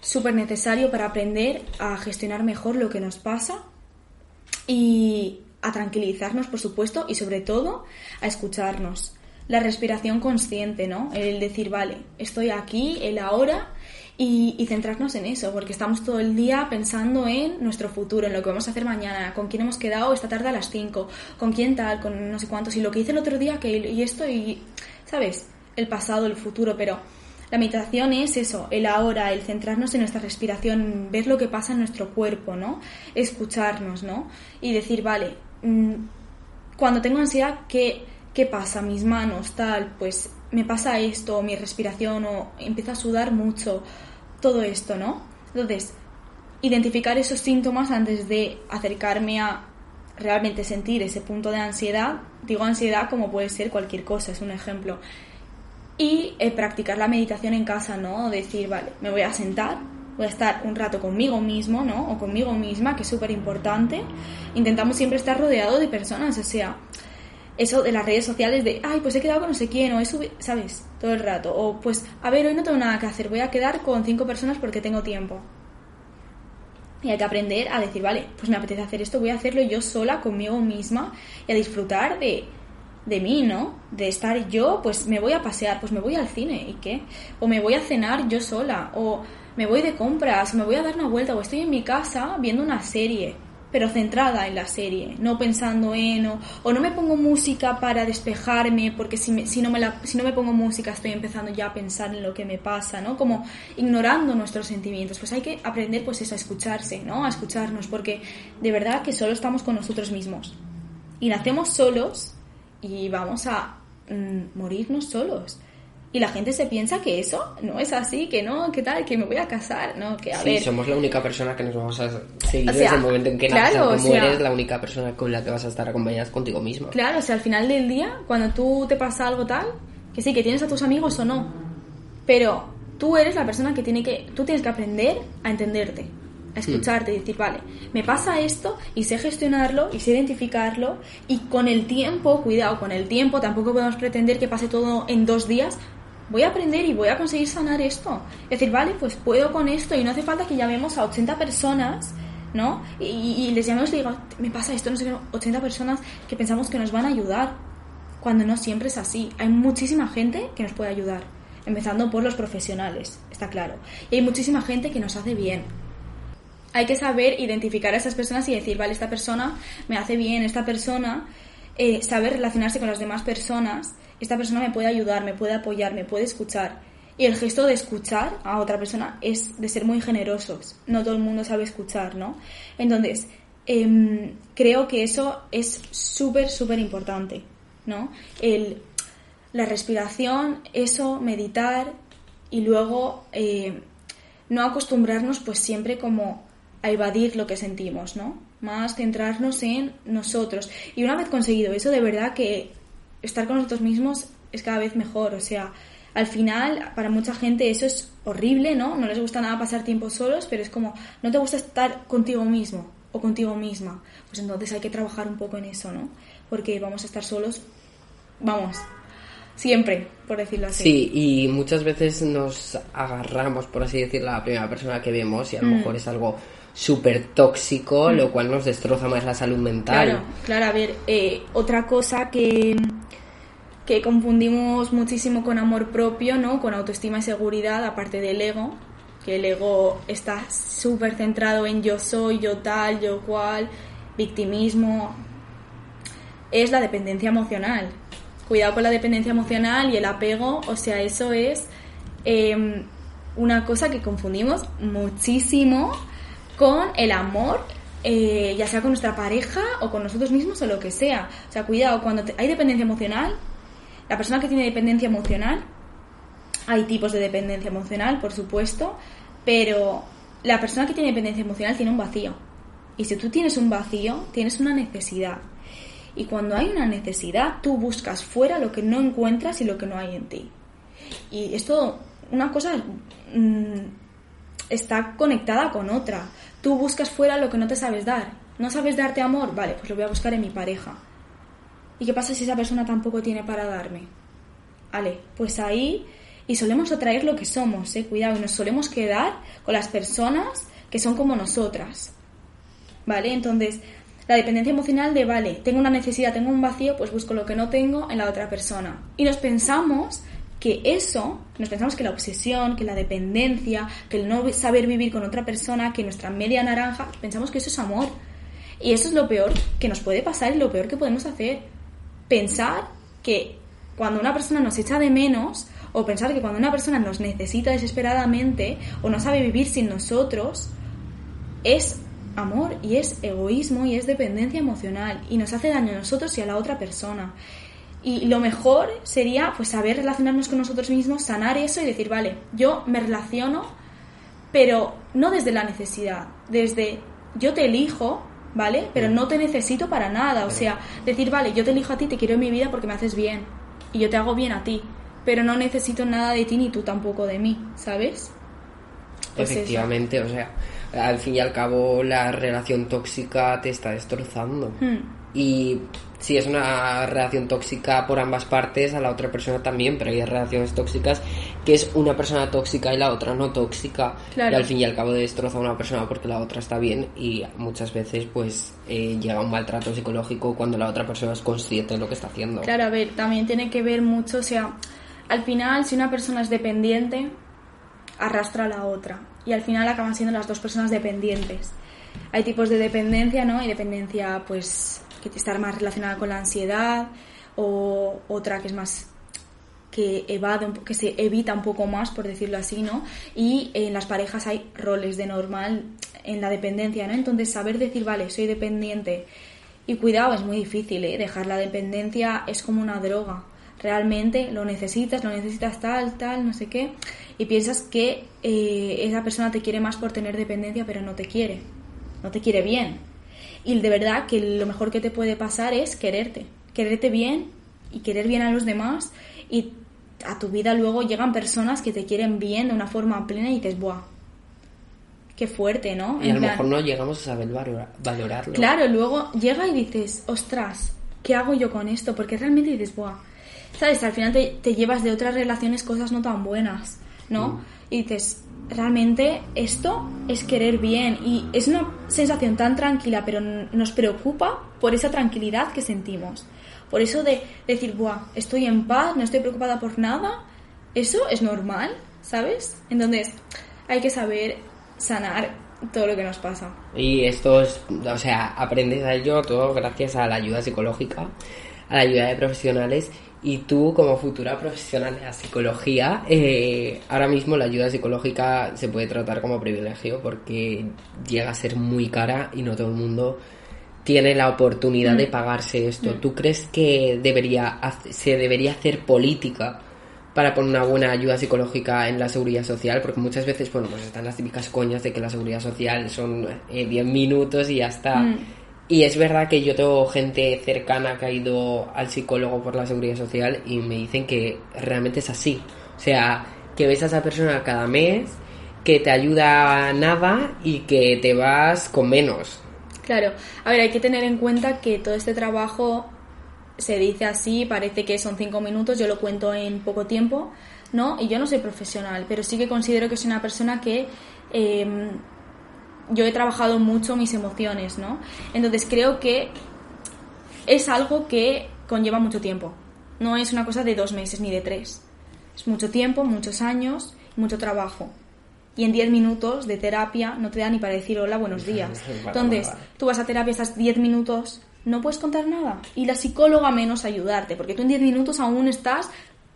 súper necesario para aprender a gestionar mejor lo que nos pasa y a tranquilizarnos, por supuesto, y sobre todo a escucharnos. La respiración consciente, ¿no? El decir, vale, estoy aquí, el ahora, y, y, centrarnos en eso, porque estamos todo el día pensando en nuestro futuro, en lo que vamos a hacer mañana, con quién hemos quedado esta tarde a las 5, con quién tal, con no sé cuántos, y lo que hice el otro día, que y esto, y, ¿sabes? El pasado, el futuro, pero la meditación es eso, el ahora, el centrarnos en nuestra respiración, ver lo que pasa en nuestro cuerpo, ¿no? Escucharnos, ¿no? Y decir, vale, mm, cuando tengo ansiedad, ¿qué, qué pasa? Mis manos, tal, pues me pasa esto, mi respiración, o empiezo a sudar mucho, todo esto, ¿no? Entonces, identificar esos síntomas antes de acercarme a realmente sentir ese punto de ansiedad, digo ansiedad como puede ser cualquier cosa, es un ejemplo y eh, practicar la meditación en casa, ¿no? Decir, vale, me voy a sentar, voy a estar un rato conmigo mismo, ¿no? O conmigo misma, que es súper importante. Intentamos siempre estar rodeado de personas, o sea, eso de las redes sociales de, ay, pues he quedado con no sé quién, o eso, ¿sabes? Todo el rato. O pues, a ver, hoy no tengo nada que hacer, voy a quedar con cinco personas porque tengo tiempo. Y hay que aprender a decir, vale, pues me apetece hacer esto, voy a hacerlo yo sola, conmigo misma, y a disfrutar de, de mí, ¿no? De estar yo, pues me voy a pasear, pues me voy al cine, ¿y qué? O me voy a cenar yo sola, o me voy de compras, o me voy a dar una vuelta, o estoy en mi casa viendo una serie, pero centrada en la serie, no pensando en, o, no me pongo música para despejarme, porque si, si, no me la, si no me pongo música estoy empezando ya a pensar en lo que me pasa, ¿no? Como ignorando nuestros sentimientos. Pues hay que aprender pues eso, a escucharse, ¿no? A escucharnos, porque de verdad que solo estamos con nosotros mismos. Y nacemos solos y vamos a mm, morirnos solos. Y la gente se piensa que eso no es así, que no, que tal, que me voy a casar, no, que a sí, somos la única persona que nos vamos a seguir desde el momento en que claro, mueres, la única persona con la que vas a estar acompañada contigo mismo. Claro, o sea, al final del día, cuando tú te pasa algo tal, que sí, que tienes a tus amigos o no, pero tú eres la persona que tiene que, tú tienes que aprender a entenderte a escucharte y decir, vale, me pasa esto y sé gestionarlo y sé identificarlo y con el tiempo, cuidado, con el tiempo tampoco podemos pretender que pase todo en dos días. Voy a aprender y voy a conseguir sanar esto. Es decir, vale, pues puedo con esto y no hace falta que llamemos a 80 personas, ¿no? Y, les llamemos y digo, me pasa esto, no sé qué, 80 personas que pensamos que nos van a ayudar, cuando no siempre es así. Hay muchísima gente que nos puede ayudar, empezando por los profesionales, está claro. Y hay muchísima gente que nos hace bien, hay que saber identificar a esas personas y decir, vale, esta persona me hace bien, esta persona, eh, saber relacionarse con las demás personas, esta persona me puede ayudar, me puede apoyar, me puede escuchar. Y el gesto de escuchar a otra persona es de ser muy generosos. No todo el mundo sabe escuchar, ¿no? Entonces, em, creo que eso es súper, súper importante, ¿no? El, la respiración, eso, meditar y luego eh, no acostumbrarnos pues siempre como a evadir lo que sentimos, ¿no? Más centrarnos en nosotros. Y una vez conseguido eso, de verdad que estar con nosotros mismos es cada vez mejor. O sea, al final, para mucha gente eso es horrible, ¿no? No les gusta nada pasar tiempo solos, pero es como, no te gusta estar contigo mismo o contigo misma. Pues entonces hay que trabajar un poco en eso, ¿no? Porque vamos a estar solos, vamos, siempre, por decirlo así. Sí, y muchas veces nos agarramos, por así decirlo, a la primera persona que vemos y a lo Mm. mejor es algo súper tóxico, lo cual nos destroza más la salud mental. Claro, claro, a ver, eh, otra cosa que, que confundimos muchísimo con amor propio, ¿no? Con autoestima y seguridad, aparte del ego, que el ego está súper centrado en yo soy, yo tal, yo cual, victimismo, es la dependencia emocional. Cuidado con la dependencia emocional y el apego, o sea, eso es eh, una cosa que confundimos muchísimo con el amor, eh, ya sea con nuestra pareja o con nosotros mismos o lo que sea. O sea, cuidado, cuando te- hay dependencia emocional, la persona que tiene dependencia emocional, hay tipos de dependencia emocional, por supuesto, pero la persona que tiene dependencia emocional tiene un vacío. Y si tú tienes un vacío, tienes una necesidad. Y cuando hay una necesidad, tú buscas fuera lo que no encuentras y lo que no hay en ti. Y esto, una cosa mm, está conectada con otra. Tú buscas fuera lo que no te sabes dar. ¿No sabes darte amor? Vale, pues lo voy a buscar en mi pareja. ¿Y qué pasa si esa persona tampoco tiene para darme? Vale, pues ahí... Y solemos atraer lo que somos, eh, cuidado, y nos solemos quedar con las personas que son como nosotras. ¿Vale? Entonces, la dependencia emocional de, vale, tengo una necesidad, tengo un vacío, pues busco lo que no tengo en la otra persona. Y nos pensamos que eso, nos pensamos que la obsesión, que la dependencia, que el no saber vivir con otra persona, que nuestra media naranja, pensamos que eso es amor. Y eso es lo peor que nos puede pasar y lo peor que podemos hacer. Pensar que cuando una persona nos echa de menos, o pensar que cuando una persona nos necesita desesperadamente, o no sabe vivir sin nosotros, es amor y es egoísmo y es dependencia emocional y nos hace daño a nosotros y a la otra persona. Y lo mejor sería pues saber relacionarnos con nosotros mismos, sanar eso y decir, vale, yo me relaciono, pero no desde la necesidad, desde yo te elijo, ¿vale? Pero no te necesito para nada, o sea, decir, vale, yo te elijo a ti, te quiero en mi vida porque me haces bien y yo te hago bien a ti, pero no necesito nada de ti ni tú tampoco de mí, ¿sabes? Pues eso. Efectivamente, o sea, al fin y al cabo la relación tóxica te está destrozando. Hmm. Y si es una relación tóxica por ambas partes, a la otra persona también, pero hay relaciones tóxicas que es una persona tóxica y la otra no tóxica. Claro. Y al fin y al cabo destroza a una persona porque la otra está bien y muchas veces pues eh, llega un maltrato psicológico cuando la otra persona es consciente de lo que está haciendo. Claro, a ver, también tiene que ver mucho, o sea, al final si una persona es dependiente, arrastra a la otra. Y al final acaban siendo las dos personas dependientes. Hay tipos de dependencia, ¿no? Hay dependencia, pues, que está más relacionada con la ansiedad, o otra que es más que evade, que se evita un poco más, por decirlo así, ¿no? Y en las parejas hay roles de normal en la dependencia, ¿no? Entonces saber decir, vale, soy dependiente y cuidado, es muy difícil, ¿eh? Dejar la dependencia es como una droga. Realmente lo necesitas, lo necesitas tal, tal, no sé qué, y piensas que eh, esa persona te quiere más por tener dependencia, pero no te quiere, no te quiere bien. Y de verdad que lo mejor que te puede pasar es quererte, quererte bien y querer bien a los demás y a tu vida luego llegan personas que te quieren bien de una forma plena y dices, ¡buah! Qué fuerte, ¿no? Y En a lo plan- mejor no llegamos a saber valora- valorarlo. Claro, luego llega y dices, ostras, ¿qué hago yo con esto? Porque realmente dices, buah, ¿sabes? Al final te, te llevas de otras relaciones cosas no tan buenas, ¿no? Y dices, realmente esto es querer bien y es una sensación tan tranquila, pero nos preocupa por esa tranquilidad que sentimos. Por eso de decir, buah, estoy en paz, no estoy preocupada por nada, eso es normal, ¿sabes? Entonces, hay que saber sanar todo lo que nos pasa. Y esto es, o sea, aprendes a ello todo gracias a la ayuda psicológica, a la ayuda de profesionales Y tú, como futura profesional de la psicología, eh, ahora mismo la ayuda psicológica se puede tratar como privilegio porque llega a ser muy cara y no todo el mundo tiene la oportunidad de mm. pagarse esto. Mm. ¿Tú crees que debería se debería hacer política para poner una buena ayuda psicológica en la seguridad social? Porque muchas veces, bueno, pues están las típicas coñas de que la seguridad social son 10 eh, minutos y ya está. Mm. Y es verdad que yo tengo gente cercana que ha ido al psicólogo por la seguridad social y me dicen que realmente es así. O sea, que ves a esa persona cada mes, que te ayuda nada y que te vas con menos. Claro, a ver, hay que tener en cuenta que todo este trabajo se dice así, parece que son cinco minutos, yo lo cuento en poco tiempo, ¿no? Y yo no soy profesional, pero sí que considero que soy una persona que em, yo he trabajado mucho mis emociones, ¿no? Entonces creo que es algo que conlleva mucho tiempo. No es una cosa de dos meses ni de tres. Es mucho tiempo, muchos años, mucho trabajo. Y en diez minutos de terapia no te da ni para decir hola, buenos días. Entonces, tú vas a terapia esas diez minutos, no puedes contar nada. Y la psicóloga menos ayudarte, porque tú en diez minutos aún estás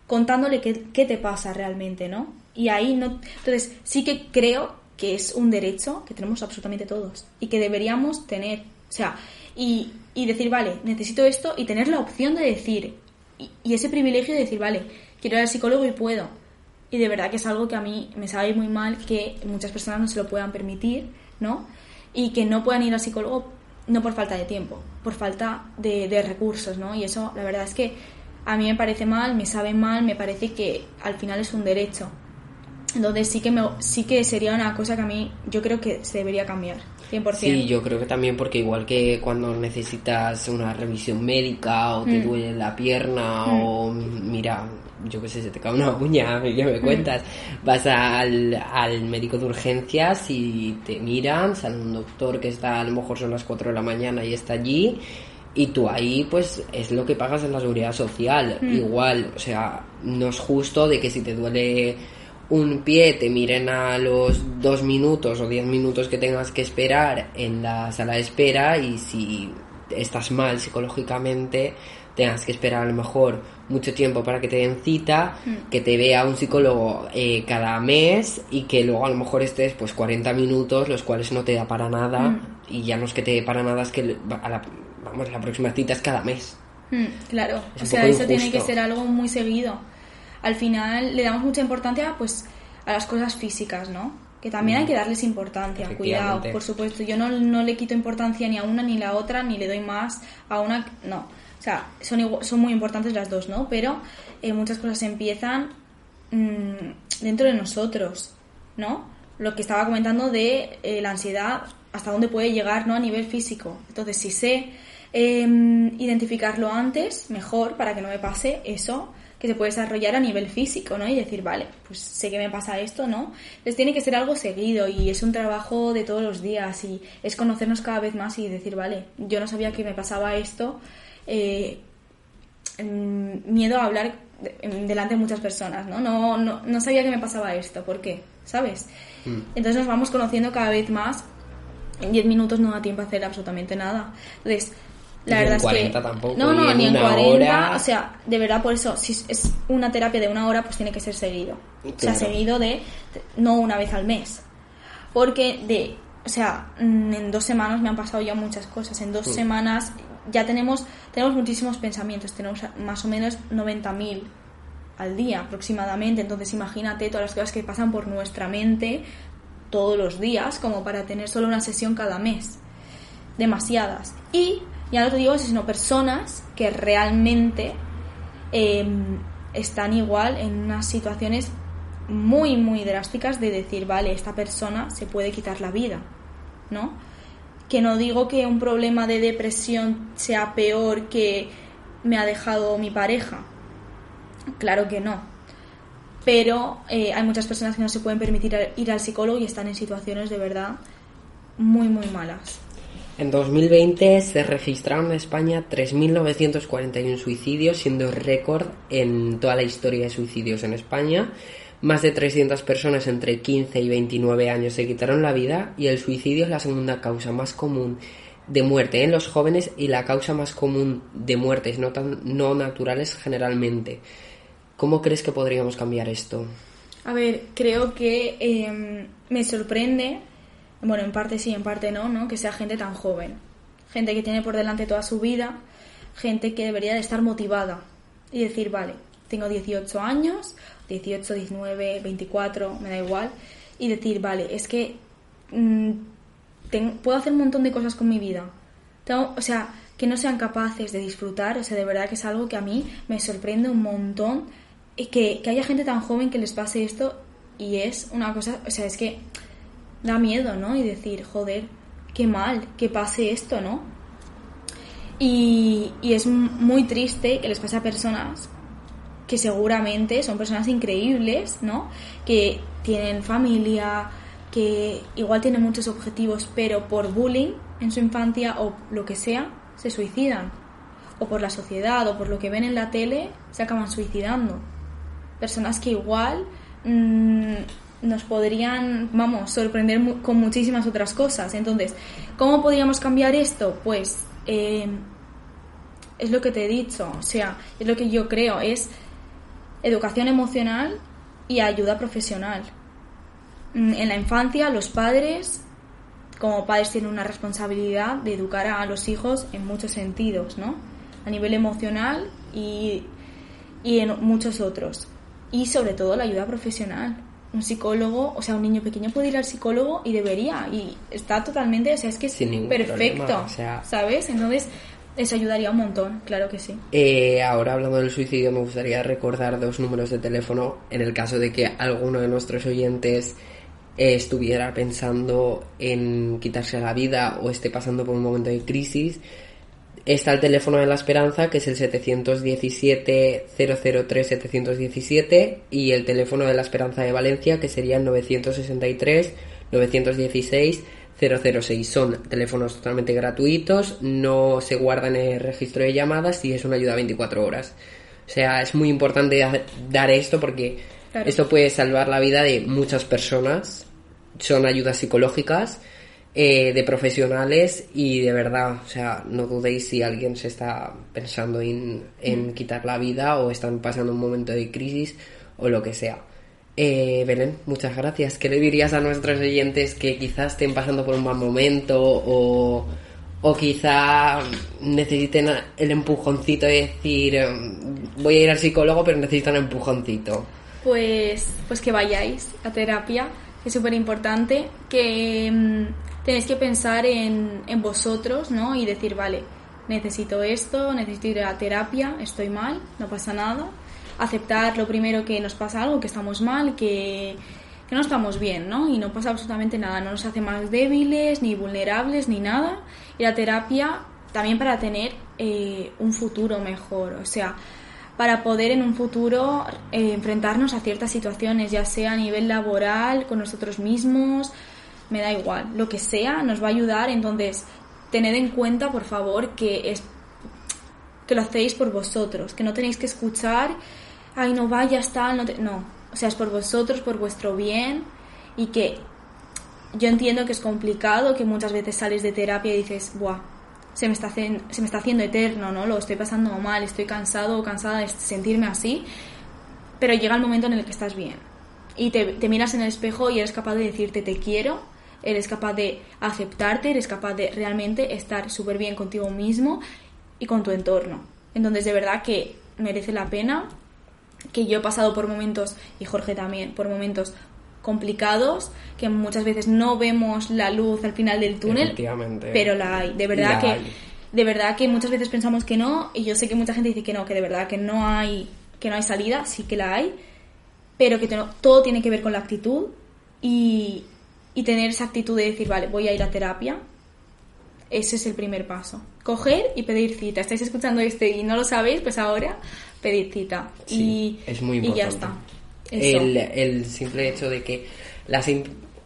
contándole qué, qué te pasa realmente, ¿no? Y ahí no... Entonces, sí que creo que es un derecho que tenemos absolutamente todos y que deberíamos tener. O sea, y, y decir, vale, necesito esto y tener la opción de decir, y, ese privilegio de decir, vale, quiero ir al psicólogo y puedo. Y de verdad que es algo que a mí me sabe muy mal que muchas personas no se lo puedan permitir, ¿no? Y que no puedan ir al psicólogo no por falta de tiempo, por falta de, de recursos, ¿no? Y eso, la verdad es que a mí me parece mal, me sabe mal, me parece que al final es un derecho entonces sí que, me, sí que sería una cosa que a mí yo creo que se debería cambiar, 100%. Sí, yo creo que también porque igual que cuando necesitas una revisión médica o te mm. duele la pierna mm. o mira, yo qué sé, se te cae una uña, ¿qué me mm. cuentas? Vas al, al médico de urgencias y te miran, sale un doctor que está, a lo mejor son las 4 de la mañana y está allí y tú ahí pues es lo que pagas en la seguridad social igual o sea no es justo de que si te duele un pie te miren a los dos minutos o diez minutos que tengas que esperar en la sala de espera y si estás mal psicológicamente tengas que esperar a lo mejor mucho tiempo para que te den cita, mm. que te vea un psicólogo eh, cada mes y que luego a lo mejor estés pues 40 minutos, los cuales no te da para nada mm. y ya no es que te dé para nada, es que a la, vamos, la próxima cita es cada mes. Mm, claro, o sea, eso tiene que ser algo muy seguido al final le damos mucha importancia pues a las cosas físicas, ¿no? Que también hay que darles importancia, cuidado, por supuesto. Yo no, no, le quito importancia ni a una ni a la otra, ni le doy más a una, no. O sea, son, son muy importantes las dos, ¿no? Pero eh, muchas cosas empiezan mm, dentro de nosotros, ¿no? Lo que estaba comentando de eh, la ansiedad, hasta dónde puede llegar, ¿no? A nivel físico. Entonces, si sé em, identificarlo antes, mejor, para que no me pase eso que se puede desarrollar a nivel físico, ¿no? Y decir, vale, pues sé que me pasa esto, ¿no? Entonces tiene que ser algo seguido y es un trabajo de todos los días y es conocernos cada vez más y decir, vale, yo no sabía que me pasaba esto, eh, miedo a hablar delante de muchas personas, ¿no? No, no, no sabía que me pasaba esto, ¿por qué? ¿Sabes? Mm. Entonces nos vamos conociendo cada vez más. En 10 minutos no da tiempo a hacer absolutamente nada. Entonces, la verdad es que tampoco, no, no, ni en 40, o sea, de verdad por eso si es una terapia de una hora pues tiene que ser seguido. O sea, seguido de no una vez al mes. Porque de, o sea, mm, en dos semanas me han pasado ya muchas cosas. En dos mm. semanas ya tenemos tenemos muchísimos pensamientos, tenemos más o menos 90.000 al día aproximadamente. Entonces, imagínate todas las cosas que pasan por nuestra mente todos los días como para tener solo una sesión cada mes. Demasiadas. Y ya no te digo eso, sino personas que realmente em, están igual en unas situaciones muy, muy drásticas de decir, vale, esta persona se puede quitar la vida, ¿no? Que no digo que un problema de depresión sea peor que me ha dejado mi pareja. Claro que no. Pero eh, hay muchas personas que no se pueden permitir ir al psicólogo y están en situaciones de verdad muy, muy malas. En 2020 se registraron en España 3.941 suicidios, siendo récord en toda la historia de suicidios en España. Más de 300 personas entre 15 y 29 años se quitaron la vida y el suicidio es la segunda causa más común de muerte en los jóvenes y la causa más común de muertes no, tan, no naturales generalmente. ¿Cómo crees que podríamos cambiar esto? A ver, creo que em, me sorprende, bueno, en parte sí, en parte no, ¿no? Que sea gente tan joven. Gente que tiene por delante toda su vida, gente que debería de estar motivada y decir, vale, tengo 18 años, 18, 19, 24, me da igual, y decir, vale, es que mm, puedo hacer un montón de cosas con mi vida. o sea, que no sean capaces de disfrutar, o sea, de verdad que es algo que a mí me sorprende un montón, que, que haya gente tan joven que les pase esto y es una cosa, o sea, es que da miedo, ¿no? Y decir, joder, qué mal que pase esto, ¿no? Y, y, es muy triste que les pase a personas que seguramente son personas increíbles, ¿no? Que tienen familia, que igual tienen muchos objetivos, pero por bullying en su infancia o lo que sea, se suicidan. O por la sociedad o por lo que ven en la tele, se acaban suicidando. Personas que igual mmm, nos podrían, vamos, sorprender con muchísimas otras cosas. Entonces, ¿cómo podríamos cambiar esto? Pues eh, es lo que te he dicho, o sea, es lo que yo creo, es educación emocional y ayuda profesional. Mm, en la infancia, los padres, como padres, tienen una responsabilidad de educar a los hijos en muchos sentidos, ¿no? A nivel emocional y, y en muchos otros. Y sobre todo la ayuda profesional. Un psicólogo, o sea, un niño pequeño puede ir al psicólogo y debería, y está totalmente, o sea, es que es perfecto, ¿sabes? Entonces, eso ayudaría un montón, claro que sí. Eh, ahora hablando del suicidio, me gustaría recordar dos números de teléfono en el caso de que alguno de nuestros oyentes eh, estuviera pensando en quitarse la vida o esté pasando por un momento de crisis. Está el teléfono de la esperanza, que es el 717-003-717, y el teléfono de la esperanza de Valencia, que sería el 963-916. 006 son teléfonos totalmente gratuitos, no se guardan en el registro de llamadas y es una ayuda 24 horas. O sea, es muy importante dar esto porque esto puede salvar la vida de muchas personas. Son ayudas psicológicas eh, de profesionales y de verdad, o sea, no dudéis si alguien se está pensando en, en mm. quitar la vida o están pasando un momento de crisis o lo que sea. Eh, Belén, muchas gracias. ¿Qué le dirías a nuestros oyentes que quizás estén pasando por un mal momento o, o quizá necesiten el empujoncito de decir mm, voy a ir al psicólogo pero necesito un empujoncito? Pues, pues que vayáis a terapia, es súper importante, que mm, tenéis que pensar en, vosotros, ¿no? Y decir, vale, necesito esto, necesito ir a terapia, estoy mal, no pasa nada aceptar lo primero que nos pasa algo, que estamos mal, que, no estamos bien, ¿no? Y no pasa absolutamente nada, no nos hace más débiles, ni vulnerables, ni nada. Y la terapia también para tener eh, un futuro mejor, o sea, para poder en un futuro eh, enfrentarnos a ciertas situaciones, ya sea a nivel laboral, con nosotros mismos, me da igual, lo que sea, nos va a ayudar. Entonces, tened en cuenta, por favor, que es que lo hacéis por vosotros, que no tenéis que escuchar ay, no vayas tal, no, no, o sea, es por vosotros, por vuestro bien. Y que yo entiendo que es complicado, que muchas veces sales de terapia y dices, buah, se me está, se me está haciendo eterno, ¿no? Lo estoy pasando mal, estoy cansado o cansada de sentirme así, pero llega el momento en el que estás bien. Y te, te miras en el espejo y eres capaz de decirte te quiero, eres capaz de aceptarte, eres capaz de realmente estar súper bien contigo mismo y con tu entorno. Entonces, de verdad que merece la pena que yo he pasado por momentos, y Jorge también, por momentos complicados, que muchas veces no vemos la luz al final del túnel, pero la hay. De verdad que de verdad que muchas veces pensamos que no, y yo sé que mucha gente dice que no, que de verdad que no hay que no hay salida, sí que la hay, pero que todo tiene que ver con la actitud y, y tener esa actitud de decir, vale, voy a ir a terapia. Ese es el primer paso. Coger y pedir cita. Estáis escuchando este y no lo sabéis, pues ahora pedir cita. y, es muy importante. Y ya está. El, el, simple hecho de que la,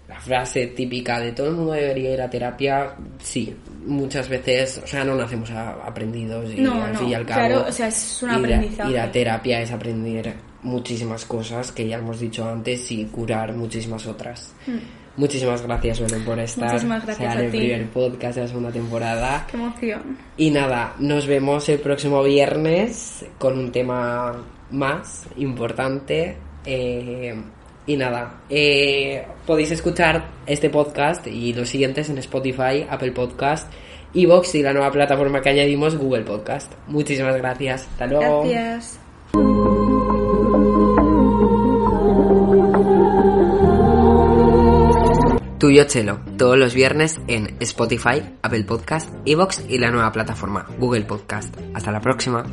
la frase típica de todo el mundo debería ir a terapia, sí, muchas veces, o sea, no nacemos aprendidos y al fin y al cabo. Claro, o sea, es un aprendizaje. Ir a terapia es aprender muchísimas cosas que ya hemos dicho antes y curar muchísimas otras. Hmm. Muchísimas gracias, Belén, por estar. Muchísimas gracias a el ti. primer podcast de la segunda temporada. Qué emoción. Y nada, nos vemos el próximo viernes con un tema más importante. eh, y nada, eh, podéis escuchar este podcast y los siguientes en Spotify, Apple Podcast, Evox y la nueva plataforma que añadimos, Google Podcast. Muchísimas gracias. Hasta luego. Gracias. Tuyo Chelo, todos los viernes en Spotify, Apple Podcast, Evox y la nueva plataforma, Google Podcast. Hasta la próxima.